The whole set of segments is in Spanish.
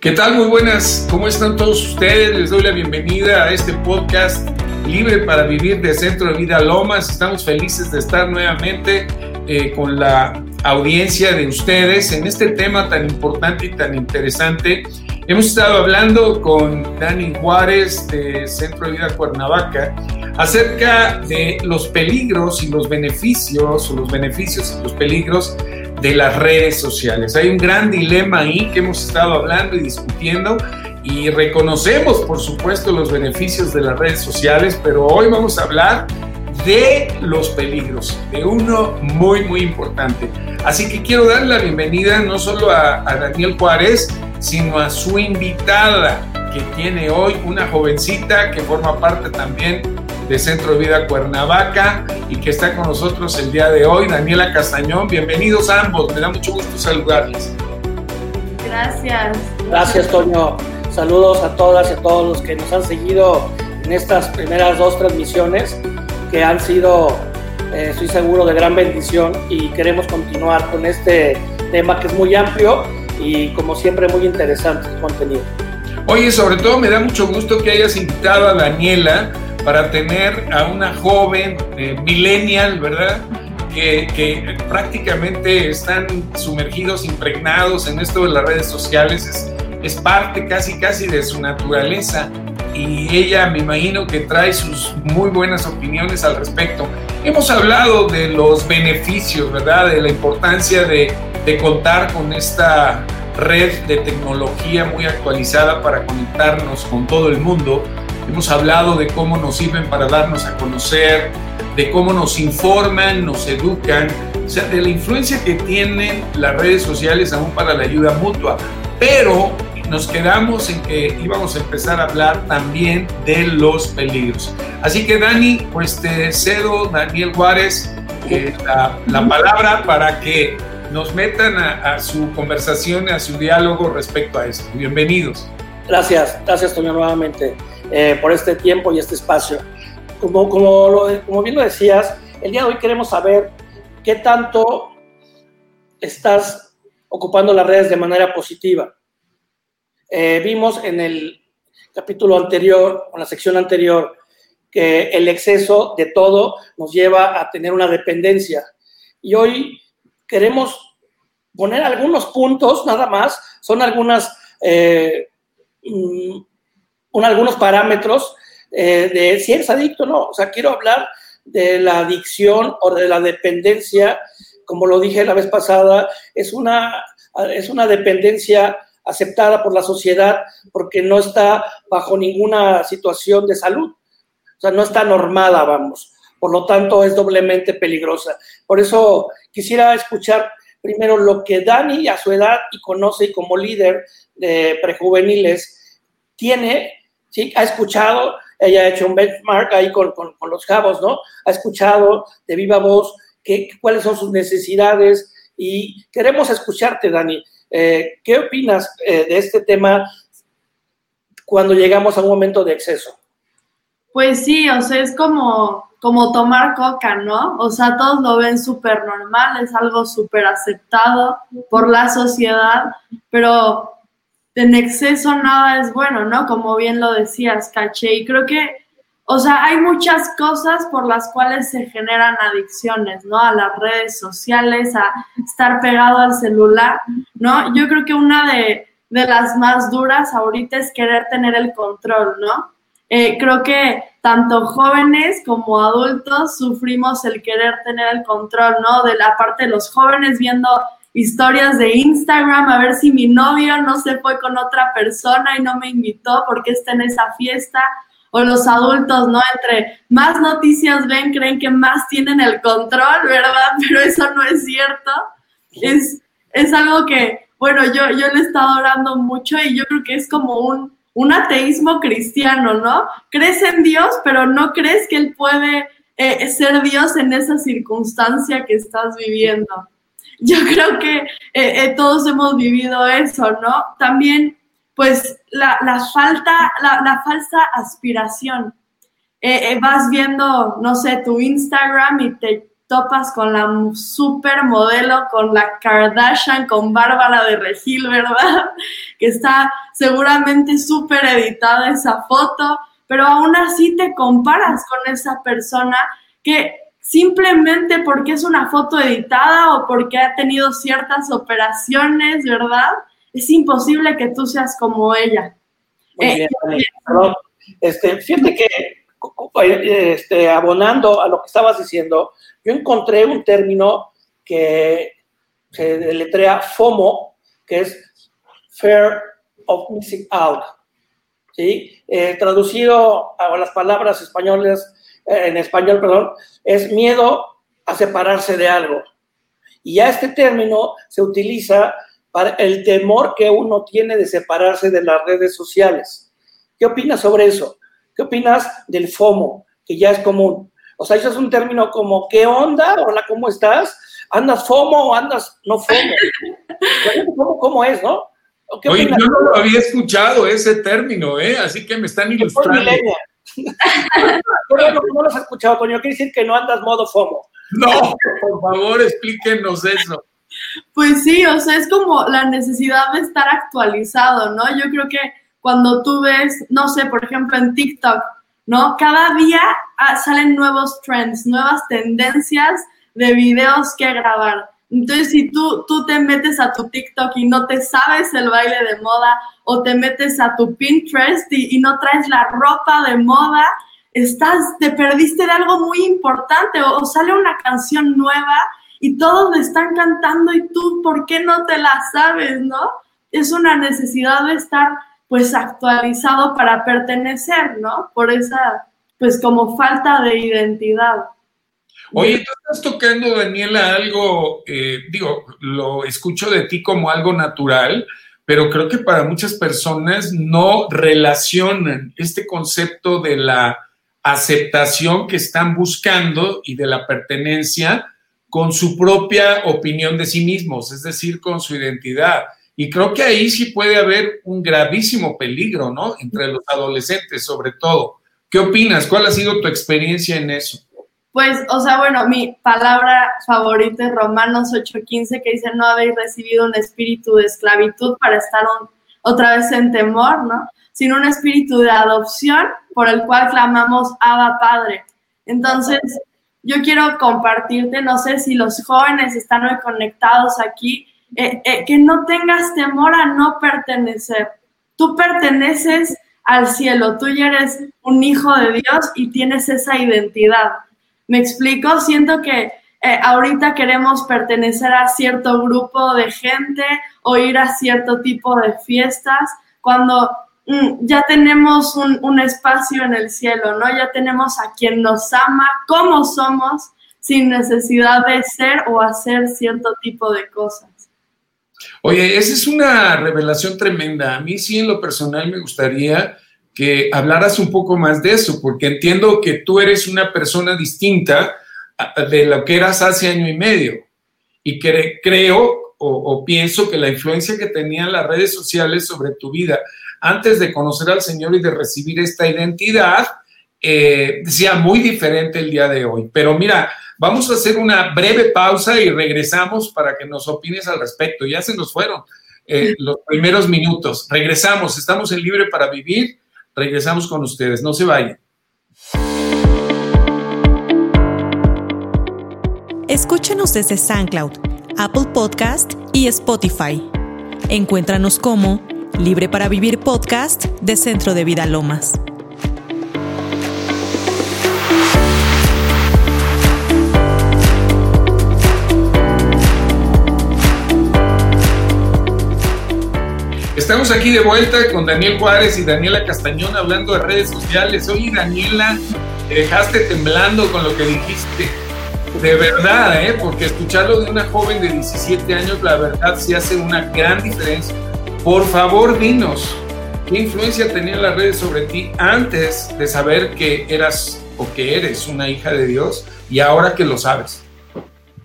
¿Qué tal? Muy buenas. ¿Cómo están todos ustedes? Les doy la bienvenida a este podcast Libre para Vivir de Centro de Vida Lomas. Estamos felices de estar nuevamente eh, con la audiencia de ustedes en este tema tan importante y tan interesante. Hemos estado hablando con Dani Juárez de Centro de Vida Cuernavaca acerca de los peligros y los beneficios, o los beneficios y los peligros de las redes sociales. Hay un gran dilema ahí que hemos estado hablando y discutiendo y reconocemos, por supuesto, los beneficios de las redes sociales, pero hoy vamos a hablar de los peligros, de uno muy, muy importante. Así que quiero dar la bienvenida no solo a, Daniel Juárez, sino a su invitada que tiene hoy, una jovencita que forma parte también de Centro de Vida Cuernavaca y que está con nosotros el día de hoy, Daniela Castañón. Bienvenidos ambos, me da mucho gusto saludarles. Gracias. Gracias, Toño. Saludos a todas y a todos los que nos han seguido en estas primeras dos transmisiones que han sido, eh, estoy seguro, de gran bendición y queremos continuar con este tema que es muy amplio y como siempre muy interesante el contenido. Oye, sobre todo me da mucho gusto que hayas invitado a Daniela para tener a una joven eh, millennial, ¿verdad? Que, que, prácticamente están sumergidos, impregnados en esto de las redes sociales, es, es, parte casi, casi de su naturaleza y ella me imagino que trae sus muy buenas opiniones al respecto. Hemos hablado de los beneficios, ¿verdad? De la importancia de, de contar con esta red de tecnología muy actualizada para conectarnos con todo el mundo, Hemos hablado de cómo nos sirven para darnos a conocer, de cómo nos informan, nos educan, o sea, de la influencia que tienen las redes sociales aún para la ayuda mutua. Pero nos quedamos en que íbamos a empezar a hablar también de los peligros. Así que Dani, pues te cedo, Daniel Juárez, eh, la, la, palabra para que nos metan a, a su conversación, a su diálogo respecto a esto. Bienvenidos. Gracias, gracias Toño nuevamente eh, por este tiempo y este espacio. Como, como, lo, como bien lo decías, el día de hoy queremos saber qué tanto estás ocupando las redes de manera positiva. Eh, vimos en el capítulo anterior, o en la sección anterior, que el exceso de todo nos lleva a tener una dependencia. Y hoy queremos poner algunos puntos, nada más, son algunas eh, un, algunos parámetros eh, de si eres adicto o no. O sea, quiero hablar de la adicción o de la dependencia, como lo dije la vez pasada, es una, es una dependencia aceptada por la sociedad porque no está bajo ninguna situación de salud. O sea, no está normada, vamos. Por lo tanto, es doblemente peligrosa. Por eso quisiera escuchar primero lo que Dani a su edad y conoce como líder de prejuveniles tiene, ¿sí? ha escuchado, ella ha hecho un benchmark ahí con, con, los cabos, ¿no? Ha escuchado de viva voz qué, cuáles son sus necesidades y queremos escucharte, Dani. Eh, ¿Qué opinas eh, de este tema cuando llegamos a un momento de exceso? Pues sí, o sea, es como como tomar coca, ¿no? O sea, todos lo ven súper normal, es algo súper aceptado por la sociedad, pero en exceso nada es bueno, ¿no? Como bien lo decías, caché. Y creo que, o sea, hay muchas cosas por las cuales se generan adicciones, ¿no? A las redes sociales, a estar pegado al celular, ¿no? Yo creo que una de, de las más duras ahorita es querer tener el control, ¿no? Eh, creo que tanto jóvenes como adultos sufrimos el querer tener el control, ¿no? De la parte de los jóvenes viendo historias de Instagram, a ver si mi novio no se fue con otra persona y no me invitó porque está en esa fiesta. O los adultos, ¿no? Entre más noticias ven, creen que más tienen el control, ¿verdad? Pero eso no es cierto. Es, es algo que, bueno, yo, yo le he estado orando mucho y yo creo que es como un, un ateísmo cristiano, ¿no? Crees en Dios, pero no crees que Él puede eh, ser Dios en esa circunstancia que estás viviendo. Yo creo que eh, eh, todos hemos vivido eso, ¿no? También, pues, la, falta, la, falsa aspiración. vas viendo, no sé, tu Instagram y te topas con la supermodelo, con la Kardashian, con Bárbara de Regil, ¿verdad? Que está seguramente súper editada esa foto, pero aún así te comparas con esa persona que simplemente porque es una foto editada o porque ha tenido ciertas operaciones, ¿verdad? Es imposible que tú seas como ella. Eh, este, fíjate que este, abonando a lo que estabas diciendo, yo encontré un término que se deletrea FOMO, que es Fear of Missing Out. ¿sí? Eh, traducido a las palabras españolas, eh, en español, perdón, es miedo a separarse de algo. Y ya este término se utiliza para el temor que uno tiene de separarse de las redes sociales. ¿Qué opinas sobre eso? ¿Qué opinas del FOMO, que ya es común? O sea, eso es un término como, ¿qué onda? Hola, ¿cómo estás? ¿Andas FOMO o andas no FOMO? ¿Cómo, es, no? Oye, yo no lo había escuchado ese término, ¿eh? Así que me están ilustrando. No, no lo has escuchado, Toño. Quiere decir que no andas modo FOMO. No, por favor, explíquenos eso. Pues sí, o sea, es como la necesidad de estar actualizado, ¿no? Yo creo que cuando tú ves, no sé, por ejemplo, en TikTok, ¿no? Cada día ah, salen nuevos trends, nuevas tendencias de videos que grabar. Entonces, si tú, tú te metes a tu TikTok y no te sabes el baile de moda, o te metes a tu Pinterest y, no traes la ropa de moda, estás, te perdiste de algo muy importante, o, sale una canción nueva y todos le están cantando y tú, ¿por qué no te la sabes, no? Es una necesidad de estar pues actualizado para pertenecer, ¿no? Por esa, pues como falta de identidad. Oye, tú estás tocando, Daniela, algo, eh, digo, lo escucho de ti como algo natural, pero creo que para muchas personas no relacionan este concepto de la aceptación que están buscando y de la pertenencia con su propia opinión de sí mismos, es decir, con su identidad. Y creo que ahí sí puede haber un gravísimo peligro, ¿no? Entre los adolescentes, sobre todo. ¿Qué opinas? ¿Cuál ha sido tu experiencia en eso? Pues, o sea, bueno, mi palabra favorita es Romanos 8:15, que dice, no habéis recibido un espíritu de esclavitud para estar otra vez en temor, ¿no? Sino un espíritu de adopción por el cual clamamos Abba Padre. Entonces, yo quiero compartirte, no sé si los jóvenes están hoy conectados aquí, eh, eh, que no tengas temor a no pertenecer. Tú perteneces al cielo, tú ya eres un hijo de Dios y tienes esa identidad. ¿Me explico? Siento que eh, ahorita queremos pertenecer a cierto grupo de gente o ir a cierto tipo de fiestas, cuando mm, ya tenemos un, espacio en el cielo, ¿no? Ya tenemos a quien nos ama, como somos, sin necesidad de ser o hacer cierto tipo de cosas. Oye, esa es una revelación tremenda. A mí sí en lo personal me gustaría que hablaras un poco más de eso, porque entiendo que tú eres una persona distinta de lo que eras hace año y medio. Y que creo o, pienso que la influencia que tenían las redes sociales sobre tu vida antes de conocer al Señor y de recibir esta identidad, eh, sea muy diferente el día de hoy. Pero mira, Vamos a hacer una breve pausa y regresamos para que nos opines al respecto. Ya se nos fueron eh, los primeros minutos. Regresamos, estamos en Libre para Vivir. Regresamos con ustedes, no se vayan. Escúchenos desde SoundCloud, Apple Podcast y Spotify. Encuéntranos como Libre para Vivir Podcast de Centro de Vida Lomas. Estamos aquí de vuelta con Daniel Juárez y Daniela Castañón hablando de redes sociales. Oye, Daniela, te dejaste temblando con lo que dijiste. De verdad, ¿eh? porque escucharlo de una joven de 17 años, la verdad sí hace una gran diferencia. Por favor, dinos, ¿qué influencia tenían las redes sobre ti antes de saber que eras o que eres una hija de Dios y ahora que lo sabes?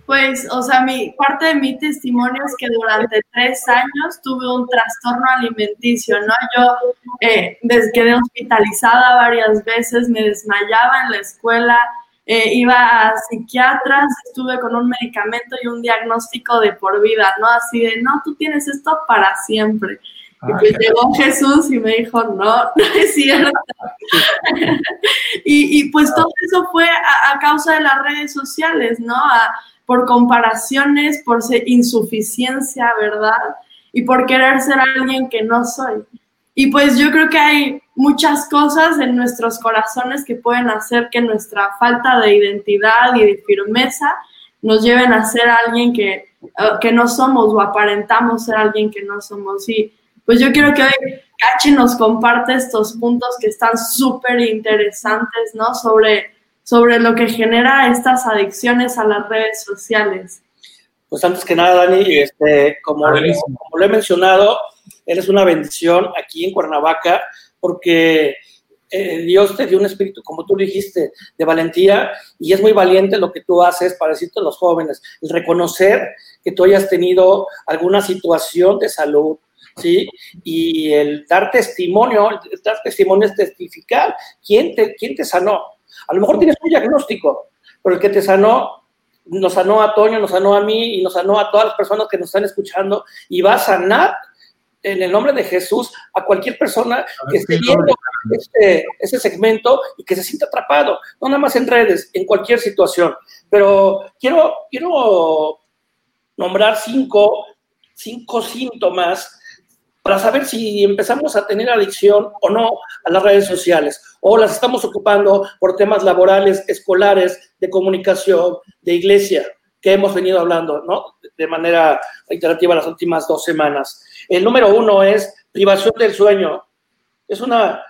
Pues, o sea, mi, parte de mi testimonio es que durante tres años tuve un trastorno alimenticio, ¿no? Yo eh, quedé hospitalizada varias veces, me desmayaba en la escuela, eh, iba a psiquiatras, estuve con un medicamento y un diagnóstico de por vida, ¿no? Así de, no, tú tienes esto para siempre. Y pues llegó Jesús y me dijo, no, no es cierto. y, pues todo eso fue a, causa de las redes sociales, ¿no? por comparaciones, por insuficiencia, ¿verdad? Y por querer ser alguien que no soy. Y pues yo creo que hay muchas cosas en nuestros corazones que pueden hacer que nuestra falta de identidad y de firmeza nos lleven a ser alguien que, eh, que no somos o aparentamos ser alguien que no somos. Y pues yo quiero que hoy Cachi nos comparte estos puntos que están súper interesantes, ¿no? Sobre, sobre lo que genera estas adicciones a las redes sociales. Pues antes que nada, Dani, este, como, como lo he mencionado, eres una bendición aquí en Cuernavaca porque eh, Dios te dio un espíritu, como tú dijiste, de valentía y es muy valiente lo que tú haces para decirte a los jóvenes, el reconocer que tú hayas tenido alguna situación de salud, ¿sí? Y el dar testimonio, el dar testimonio es testificar. ¿Quién te, quién te sanó? A lo mejor tienes un diagnóstico, pero el que te sanó nos sanó a Toño, nos sanó a mí y nos sanó a todas las personas que nos están escuchando y va a sanar en el nombre de Jesús a cualquier persona que esté viendo este, este, segmento y que se sienta atrapado, no nada más en redes, en cualquier situación. Pero quiero, quiero nombrar cinco, cinco síntomas para saber si empezamos a tener adicción o no a las redes sociales, o las estamos ocupando por temas laborales, escolares, de comunicación, de iglesia, que hemos venido hablando, ¿no? De manera reiterativa las últimas dos semanas. El número uno es privación del sueño. Es una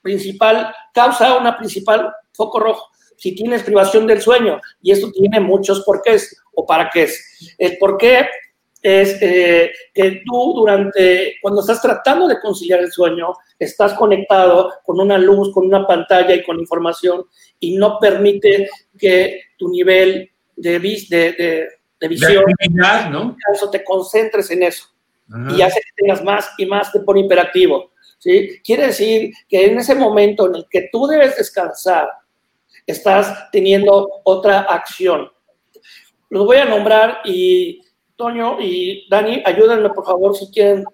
principal causa, una principal foco rojo. Si tienes privación del sueño, y esto tiene muchos porqués o para qué es. El porqué es eh, que tú durante, cuando estás tratando de conciliar el sueño, estás conectado con una luz, con una pantalla y con información y no permite que tu nivel de, de, de, visión, ¿no? te concentres en eso y hace que tengas más y más, te pone hiperactivo. ¿sí? Quiere decir que en ese momento en el que tú debes descansar, estás teniendo otra acción. Los voy a nombrar y Toño y Dani, ayúdenme por favor si quieren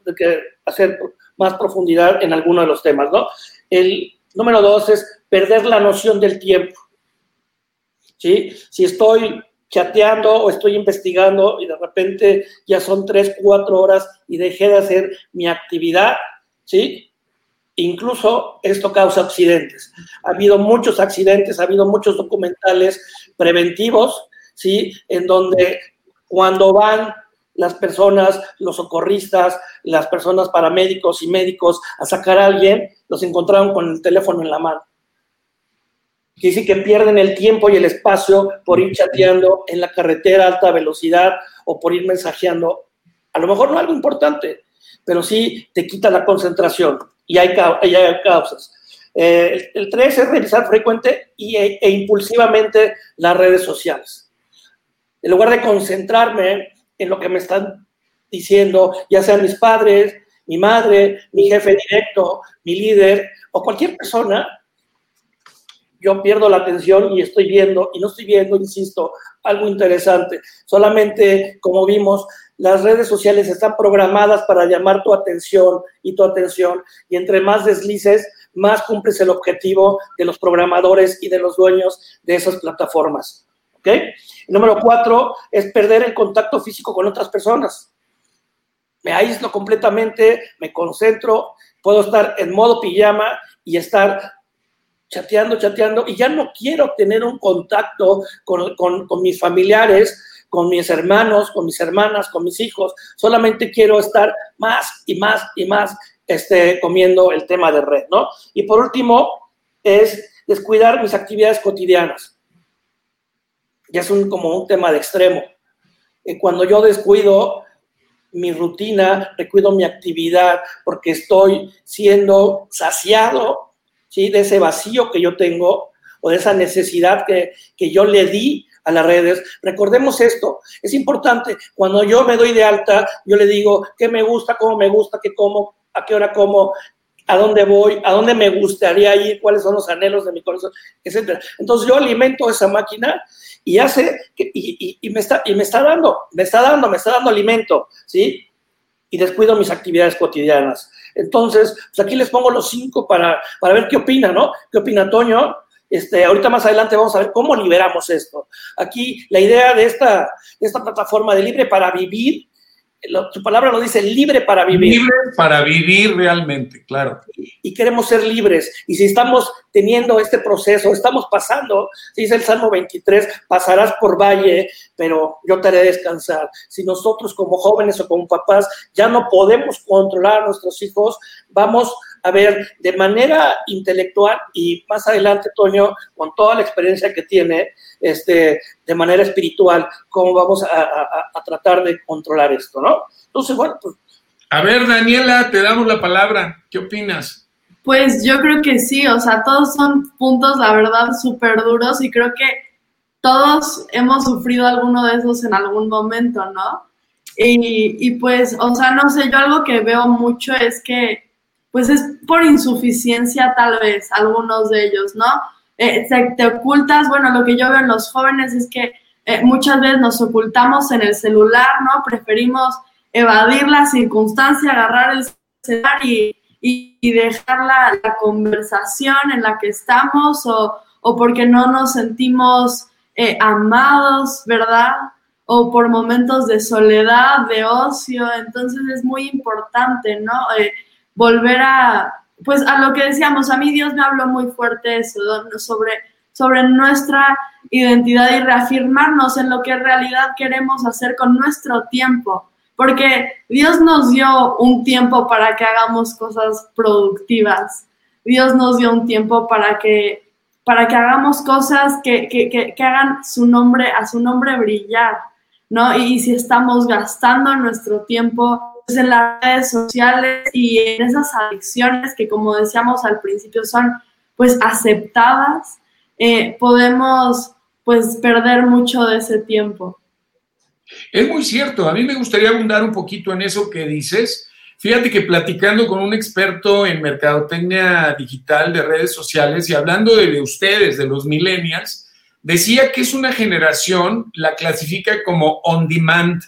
hacer más profundidad en alguno de los temas, ¿no? El número dos es perder la noción del tiempo. ¿Sí? Si estoy chateando o estoy investigando y de repente ya son tres, cuatro horas y dejé de hacer mi actividad, ¿sí? Incluso esto causa accidentes. Ha habido muchos accidentes, ha habido muchos documentales preventivos, ¿sí? En donde cuando van las personas, los socorristas, las personas paramédicos y médicos a sacar a alguien, los encontraron con el teléfono en la mano. Quiere decir que pierden el tiempo y el espacio por ir chateando en la carretera a alta velocidad o por ir mensajeando. A lo mejor no algo importante, pero sí te quita la concentración y hay, hay causas. Eh, el, tres es revisar frecuente y, e, e, impulsivamente las redes sociales. En lugar de concentrarme en lo que me están diciendo, ya sean mis padres, mi madre, mi jefe directo, mi líder o cualquier persona, yo pierdo la atención y estoy viendo, y no estoy viendo, insisto, algo interesante. Solamente, como vimos, las redes sociales están programadas para llamar tu atención y tu atención, y entre más deslices, más cumples el objetivo de los programadores y de los dueños de esas plataformas. ¿Ok? número cuatro es perder el contacto físico con otras personas. Me aíslo completamente, me concentro, puedo estar en modo pijama y estar chateando, chateando, y ya no quiero tener un contacto con, mis familiares, con mis hermanos, con mis hermanas, con mis hijos, solamente quiero estar más y más y más este, comiendo el tema de red, ¿no? Y por último, es descuidar mis actividades cotidianas. Ya es un, como un tema de extremo. Y cuando yo descuido mi rutina, descuido mi actividad, porque estoy siendo saciado de ese vacío que yo tengo o de esa necesidad que, que yo le di a las redes. Recordemos esto, es importante, cuando yo me doy de alta, yo le digo qué me gusta, cómo me gusta, qué como, a qué hora como, a dónde voy, a dónde me gustaría ir, cuáles son los anhelos de mi corazón, etc. Entonces yo alimento esa máquina y hace, y, y, me está, y me está dando, me está dando, me está dando alimento, ¿sí? Y descuido mis actividades cotidianas. Entonces, pues aquí les pongo los cinco para, para ver qué opina, ¿no? ¿Qué opina Toño? Este, ahorita más adelante vamos a ver cómo liberamos esto. Aquí la idea de esta, de esta plataforma de Libre para Vivir su palabra lo dice, libre para vivir. Libre para vivir realmente, claro. Y, queremos ser libres. Y si estamos teniendo este proceso, estamos pasando, dice el Salmo 23, pasarás por valle, pero yo te haré descansar. Si nosotros como jóvenes o como papás ya no podemos controlar a nuestros hijos, vamos a ver de manera intelectual y más adelante, Toño, con toda la experiencia que tiene, este, de manera espiritual, cómo vamos a, tratar de controlar esto, ¿no? Entonces, bueno, pues... A ver, Daniela, te damos la palabra. ¿Qué opinas? Pues yo creo que sí, o sea, todos son puntos, la verdad, súper duros y creo que todos hemos sufrido alguno de esos en algún momento, ¿no? Y, y pues, o sea, no sé, yo algo que veo mucho es que pues es por insuficiencia tal vez algunos de ellos, ¿no? Eh, te ocultas, bueno, lo que yo veo en los jóvenes es que eh, muchas veces nos ocultamos en el celular, ¿no? Preferimos evadir la circunstancia, agarrar el celular y, dejar la, conversación en la que estamos o, porque no nos sentimos eh, amados, ¿verdad? O por momentos de soledad, de ocio. Entonces es muy importante, ¿no? Volver a, pues a lo que decíamos, a mí Dios me habló muy fuerte eso, sobre, sobre nuestra identidad y reafirmarnos en lo que en realidad queremos hacer con nuestro tiempo, porque Dios nos dio un tiempo para que hagamos cosas productivas, Dios nos dio un tiempo para que, para que hagamos cosas que, que, que, hagan su nombre, a su nombre brillar, ¿no? Y si estamos gastando nuestro tiempo pues, en las redes sociales y en esas adicciones que, como decíamos al principio, son pues aceptadas, eh, podemos pues perder mucho de ese tiempo. Es muy cierto, a mí me gustaría abundar un poquito en eso que dices. Fíjate que platicando con un experto en mercadotecnia digital de redes sociales y hablando de ustedes, de los millennials, decía que es una generación, la clasifica como on demand,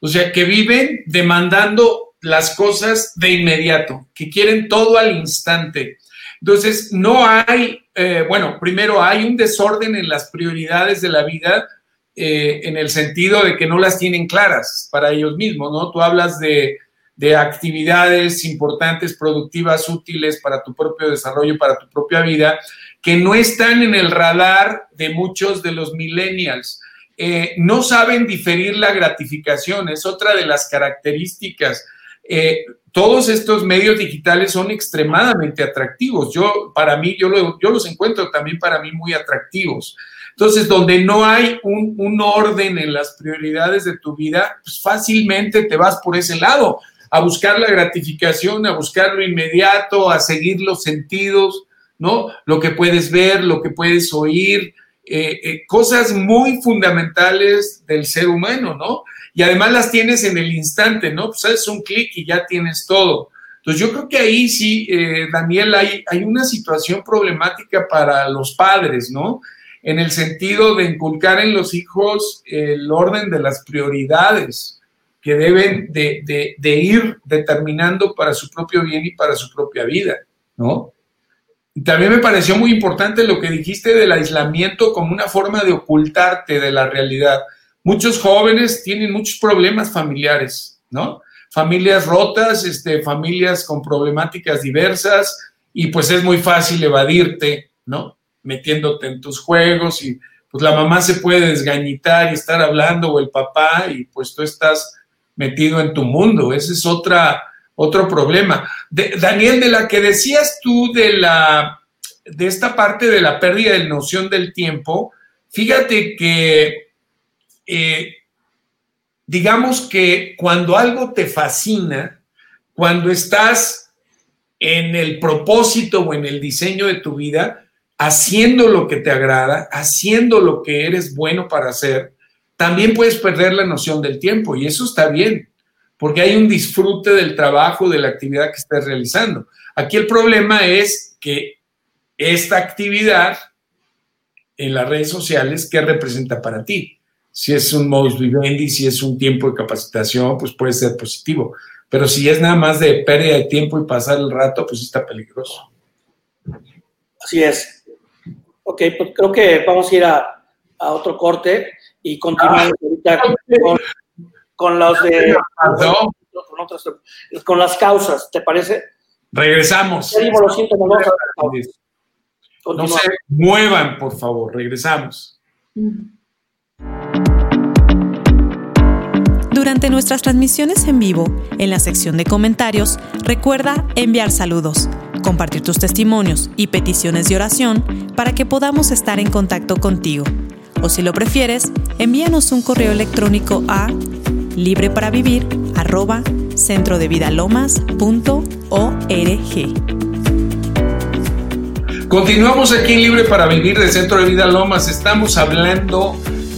o sea, que viven demandando las cosas de inmediato, que quieren todo al instante. Entonces, no hay, eh, bueno, primero hay un desorden en las prioridades de la vida eh, en el sentido de que no las tienen claras para ellos mismos, ¿no? Tú hablas de, de actividades importantes, productivas, útiles para tu propio desarrollo, para tu propia vida, que no están en el radar de muchos de los millennials. Eh, no saben diferir la gratificación, es otra de las características. Eh, todos estos medios digitales son extremadamente atractivos. Yo, para mí, yo, los encuentro también para mí muy atractivos. Entonces, donde no hay un, un, orden en las prioridades de tu vida, pues fácilmente te vas por ese lado, a buscar la gratificación, a buscar lo inmediato, a seguir los sentidos, ¿no? Lo que puedes ver, lo que puedes oír, eh, eh, cosas muy fundamentales del ser humano, ¿no? Y además las tienes en el instante, ¿no? Pues haces un clic y ya tienes todo. Entonces yo creo que ahí sí, eh, Daniel, hay, una situación problemática para los padres, ¿no? En el sentido de inculcar en los hijos el orden de las prioridades que deben de, de ir determinando para su propio bien y para su propia vida, ¿no? También me pareció muy importante lo que dijiste del aislamiento como una forma de ocultarte de la realidad. Muchos jóvenes tienen muchos problemas familiares, ¿no? Familias rotas, este, familias con problemáticas diversas y pues es muy fácil evadirte, ¿no? Metiéndote en tus juegos y pues la mamá se puede desgañitar y estar hablando o el papá y pues tú estás metido en tu mundo. Esa es otra, otro problema. Daniel, de la que decías tú de la de esta parte de la pérdida de noción del tiempo, fíjate que eh, digamos que cuando algo te fascina, cuando estás en el propósito o en el diseño de tu vida, haciendo lo que te agrada, haciendo lo que eres bueno para hacer, también puedes perder la noción del tiempo y eso está bien porque hay un disfrute del trabajo, de la actividad que estés realizando. Aquí el problema es que esta actividad en las redes sociales, ¿qué representa para ti? Si es un modus vivendi, si es un tiempo de capacitación, pues puede ser positivo. Pero si es nada más de pérdida de tiempo y pasar el rato, pues está peligroso. Así es. Ok, pues creo que vamos a ir a, otro corte y continuar ah, ahorita con, los de... Con, las causas, ¿te parece? Regresamos. No se muevan, por favor. Regresamos. Durante nuestras transmisiones en vivo, en la sección de comentarios, recuerda enviar saludos, compartir tus testimonios y peticiones de oración para que podamos estar en contacto contigo. O si lo prefieres, envíanos un correo electrónico a librepravivircentrodevidalomas.org. Continuamos aquí en Libre para Vivir de Centro de Vida Lomas. Estamos hablando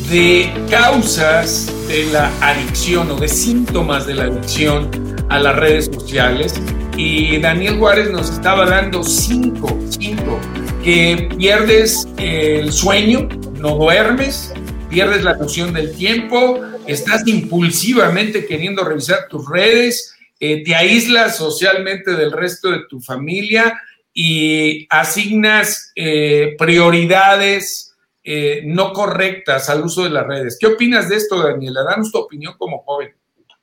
de causas de la adicción o de síntomas de la adicción a las redes sociales. Y Daniel Juárez nos estaba dando cinco, cinco, que pierdes el sueño, no duermes, pierdes la noción del tiempo, estás impulsivamente queriendo revisar tus redes, eh, te aíslas socialmente del resto de tu familia, y asignas eh, prioridades eh, no correctas al uso de las redes. ¿Qué opinas de esto, Daniela? Danos tu opinión como joven.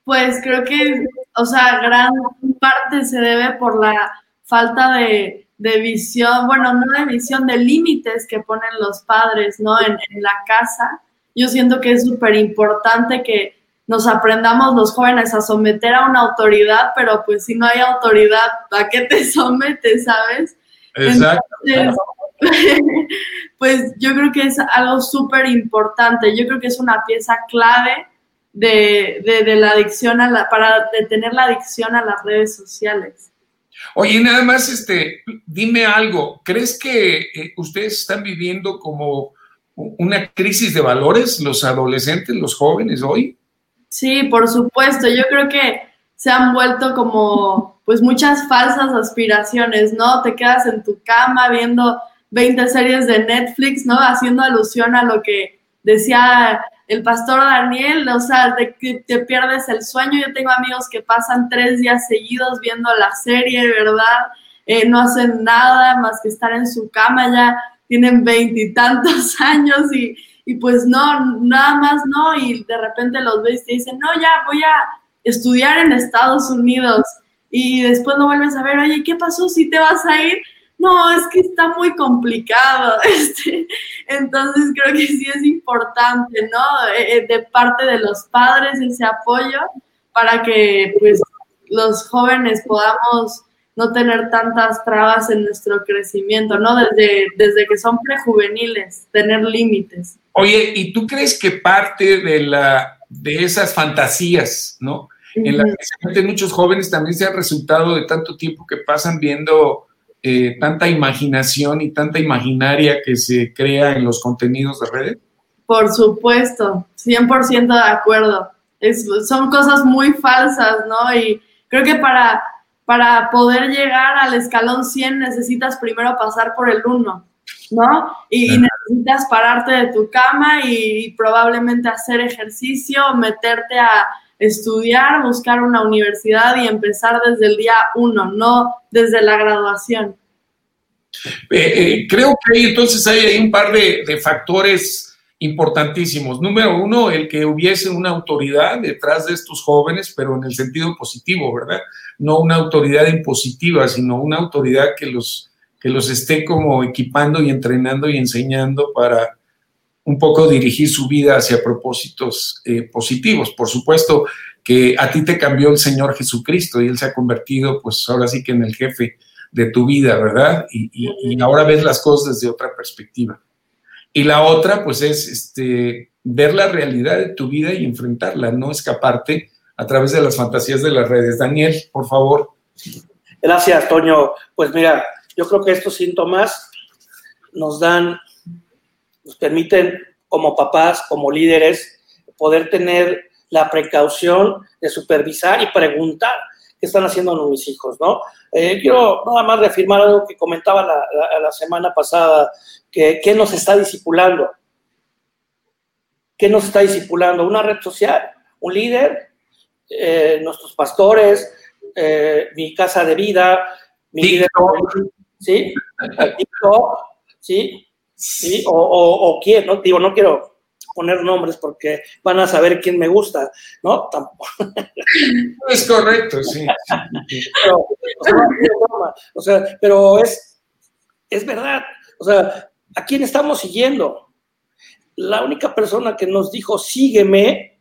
Pues creo que, o sea, gran parte se debe por la falta de, visión, bueno, no de visión, de límites que ponen los padres, ¿no? En la casa. Yo siento que es súper importante que nos aprendamos los jóvenes a someter a una autoridad, pero pues si no hay autoridad, ¿a qué te sometes, sabes? Exacto. pues yo creo que es algo súper importante, yo creo que es una pieza clave de, la adicción a la, para detener la adicción a las redes sociales. Oye, nada más, este, dime algo, ¿crees que eh, ustedes están viviendo como una crisis de valores, los adolescentes, los jóvenes hoy? Sí, por supuesto. Yo creo que se han vuelto como, pues, muchas falsas aspiraciones, ¿no? Te quedas en tu cama viendo 20 series de Netflix, ¿no? Haciendo alusión a lo que decía el pastor Daniel, o sea, de que te pierdes el sueño. Yo tengo amigos que pasan tres días seguidos viendo la serie, ¿verdad? Eh, no hacen nada más que estar en su cama, ya tienen veintitantos años y, y pues no, nada más no, y de repente los ves y te dicen, no, ya voy a estudiar en Estados Unidos, y después no vuelves a ver, oye, ¿qué pasó si te vas a ir? No, es que está muy complicado. Este, entonces creo que sí es importante, ¿no? Eh, eh, de parte de los padres ese apoyo para que pues los jóvenes podamos no tener tantas trabas en nuestro crecimiento, ¿no? Desde, desde que son prejuveniles, tener límites. Oye, ¿y tú crees que parte de, la, de esas fantasías, ¿no? En la que muchos jóvenes también se han resultado de tanto tiempo que pasan viendo eh, tanta imaginación y tanta imaginaria que se crea en los contenidos de redes? Por supuesto, 100% de acuerdo. son cosas muy falsas, ¿no? Y creo que para, para poder llegar al escalón 100 necesitas primero pasar por el 1. ¿no? Y, necesitas pararte de tu cama y, probablemente hacer ejercicio, meterte a estudiar, buscar una universidad y empezar desde el día uno, no desde la graduación. Eh, eh, creo que entonces hay, un par de, de, factores importantísimos. Número uno, el que hubiese una autoridad detrás de estos jóvenes, pero en el sentido positivo, ¿verdad? No una autoridad impositiva, sino una autoridad que los que los esté como equipando y entrenando y enseñando para un poco dirigir su vida hacia propósitos eh, positivos. Por supuesto que a ti te cambió el Señor Jesucristo y Él se ha convertido, pues ahora sí que en el jefe de tu vida, ¿verdad? Y, ahora ves las cosas desde otra perspectiva. Y la otra, pues es este, ver la realidad de tu vida y enfrentarla, no escaparte a través de las fantasías de las redes. Daniel, por favor. Gracias, Toño. Pues mira, yo creo que estos síntomas nos dan, nos permiten como papás, como líderes, poder tener la precaución de supervisar y preguntar qué están haciendo mis hijos, ¿no? Eh, quiero nada más reafirmar algo que comentaba la, semana pasada, que ¿qué nos está discipulando? ¿Qué nos está discipulando? ¿Una red social? ¿Un líder? Eh, ¿Nuestros pastores? Eh, ¿Mi casa de vida? ¿Mi líder? ¿Sí? ¿Sí? ¿Sí? O, o, o quién, ¿no? Digo, no quiero poner nombres porque van a saber quién me gusta, ¿no? Tampoco. Es correcto, sí. Pero, o sea, pero es, es verdad. O sea, ¿a quién estamos siguiendo? La única persona que nos dijo, sígueme,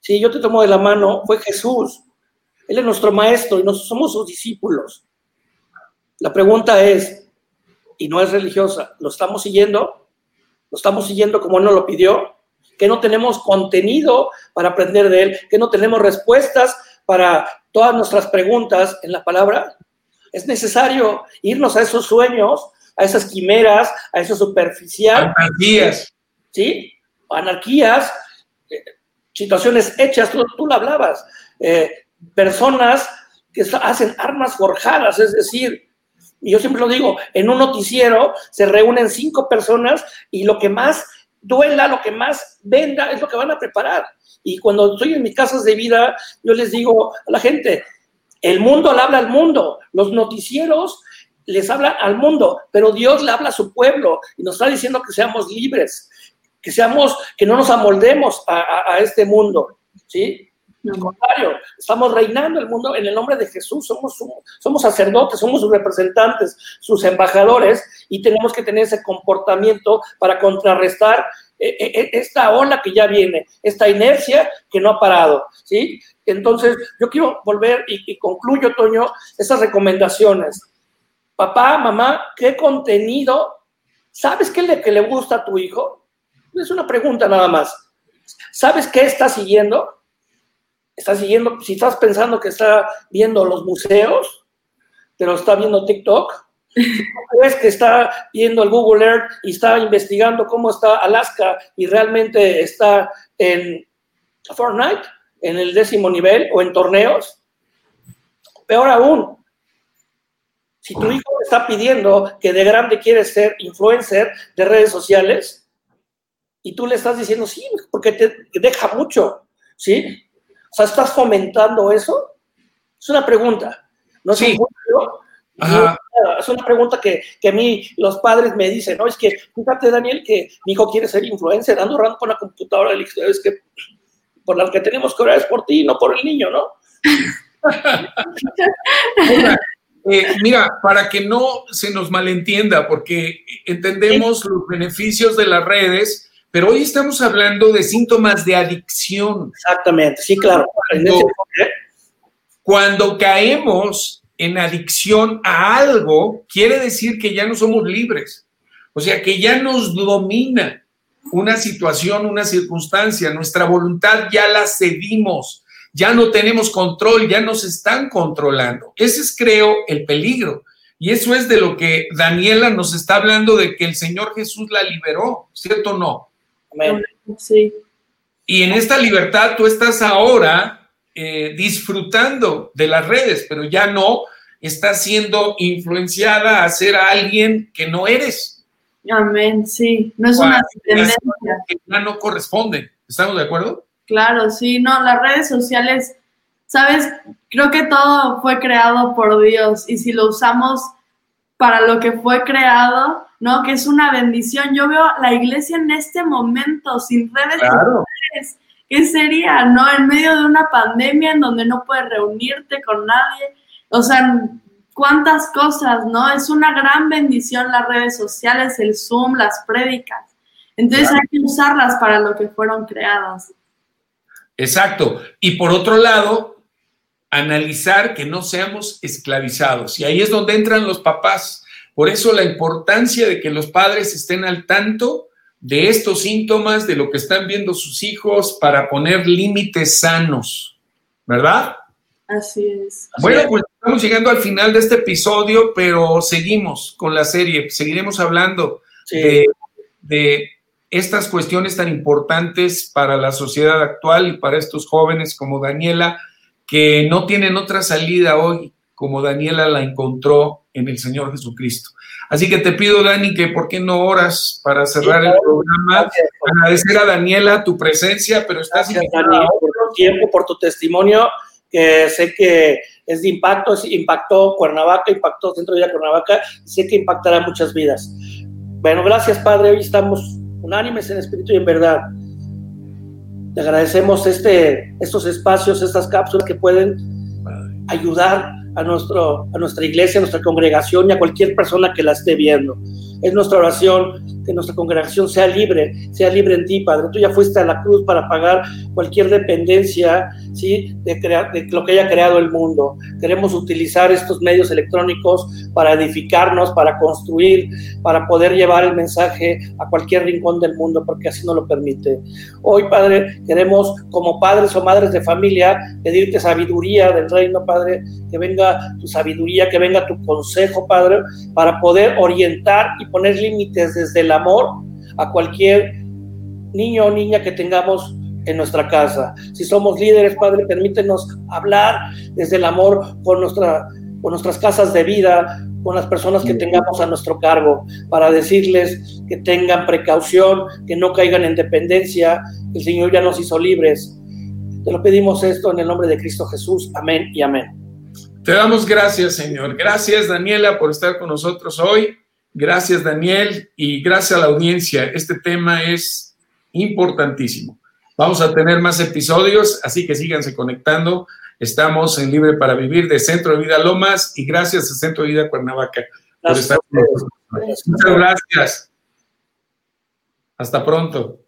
si yo te tomo de la mano, fue Jesús. Él es nuestro maestro y nosotros somos sus discípulos. La pregunta es, y no es religiosa, ¿lo estamos siguiendo? ¿Lo estamos siguiendo como Él nos lo pidió? Que no tenemos contenido para aprender de Él, que no tenemos respuestas para todas nuestras preguntas en la palabra. Es necesario irnos a esos sueños, a esas quimeras, a eso superficial. Anarquías. ¿Sí? Anarquías, eh, situaciones hechas, tú, tú lo hablabas, eh, personas que hacen armas forjadas, es decir, y yo siempre lo digo, en un noticiero se reúnen cinco personas y lo que más duela, lo que más venda es lo que van a preparar. Y cuando estoy en mis casas de vida, yo les digo a la gente, el mundo le habla al mundo, los noticieros les hablan al mundo, pero Dios le habla a su pueblo y nos está diciendo que seamos libres, que seamos, que no nos amoldemos a, a este mundo, ¿sí? Al contrario, estamos reinando el mundo en el nombre de Jesús, somos, somos sacerdotes, somos sus representantes, sus embajadores y tenemos que tener ese comportamiento para contrarrestar eh, eh, eh, esta ola que ya viene, esta inercia que no ha parado, ¿sí? Entonces, yo quiero volver y, concluyo, Toño, esas recomendaciones. Papá, mamá, ¿qué contenido? ¿Sabes qué le, que le gusta a tu hijo? Es una pregunta nada más. ¿Sabes qué está siguiendo? Está siguiendo, si estás pensando que está viendo los museos, pero está viendo TikTok, si crees que está viendo el Google Earth y está investigando cómo está Alaska y realmente está en Fortnite, en el décimo nivel o en torneos, peor aún, si tu hijo está pidiendo que de grande quiere ser influencer de redes sociales y tú le estás diciendo, sí, porque te deja mucho, ¿sí? O sea, ¿estás fomentando eso? Es una pregunta. No sí. es una pregunta que, a mí los padres me dicen, ¿no? Es que, fíjate, Daniel, que mi hijo quiere ser influencer, ando rando con la computadora, es que por la que tenemos que orar es por ti, no por el niño, ¿no? Eh, mira, para que no se nos malentienda, porque entendemos los beneficios de las redes, pero hoy estamos hablando de síntomas de adicción. Exactamente, sí, claro. Cuando, caemos en adicción a algo, quiere decir que ya no somos libres. O sea, que ya nos domina una situación, una circunstancia, nuestra voluntad ya la cedimos, ya no tenemos control, ya nos están controlando. Ese es, creo, el peligro. Y eso es de lo que Daniela nos está hablando de que el Señor Jesús la liberó, ¿cierto o no? Sí. Y en esta libertad tú estás ahora eh, disfrutando de las redes, pero ya no estás siendo influenciada a ser alguien que no eres. Amén, sí. No es una tendencia. Que ya no corresponde. ¿Estamos de acuerdo? Claro, sí. No, las redes sociales, sabes, creo que todo fue creado por Dios y si lo usamos para lo que fue creado, ¿no? Que es una bendición. Yo veo la iglesia en este momento sin redes sociales. ¿Qué sería, no? En medio de una pandemia en donde no puedes reunirte con nadie. O sea, cuántas cosas, ¿no? Es una gran bendición las redes sociales, el Zoom, las prédicas. Entonces hay que usarlas para lo que fueron creadas. Exacto. Y por otro lado, analizar que no seamos esclavizados. Y ahí es donde entran los papás. Por eso la importancia de que los padres estén al tanto de estos síntomas, de lo que están viendo sus hijos, para poner límites sanos, ¿verdad? Así es. Bueno, pues estamos llegando al final de este episodio, pero seguimos con la serie, seguiremos hablando de, estas cuestiones tan importantes para la sociedad actual y para estos jóvenes como Daniela, que no tienen otra salida hoy como Daniela la encontró en el Señor Jesucristo. Así que te pido, Dani, que por qué no oras para cerrar el programa. Agradecer a Daniela tu presencia, pero estás Gracias, Dani, por tu tiempo, por tu testimonio, que sé que es de impacto, impactó Cuernavaca, impactó Centro de Vida Cuernavaca, sé que impactará muchas vidas. Bueno, gracias, Padre. Hoy estamos unánimes en espíritu y en verdad. Te agradecemos este, estos espacios, estas cápsulas que pueden ayudar a, nuestro, a nuestra iglesia, a nuestra congregación y a cualquier persona que la esté viendo. Es nuestra oración que nuestra congregación sea libre, sea libre en ti, Padre. Tú ya fuiste a la cruz para pagar cualquier dependencia ¿sí? de, crear, de lo que haya creado el mundo. Queremos utilizar estos medios electrónicos para edificarnos, para construir, para poder llevar el mensaje a cualquier rincón del mundo, porque así nos lo permite. Hoy, Padre, queremos como padres o madres de familia pedirte sabiduría del reino, Padre, que venga tu sabiduría, que venga tu consejo, Padre, para poder orientar y poner límites desde el amor a cualquier niño o niña que tengamos en nuestra casa. Si somos líderes, Padre, permítenos hablar desde el amor con, nuestra, con nuestras casas de vida, con las personas que tengamos a nuestro cargo, para decirles que tengan precaución, que no caigan en dependencia. El Señor ya nos hizo libres. Te lo pedimos esto en el nombre de Cristo Jesús. Amén y amén. Te damos gracias, Señor. Gracias, Daniela, por estar con nosotros hoy. Gracias, Daniel, y gracias a la audiencia. Este tema es importantísimo. Vamos a tener más episodios, así que síganse conectando. Estamos en Libre para Vivir de Centro de Vida Lomas y gracias a Centro de Vida Cuernavaca por estar con nosotros. Muchas gracias. Hasta pronto.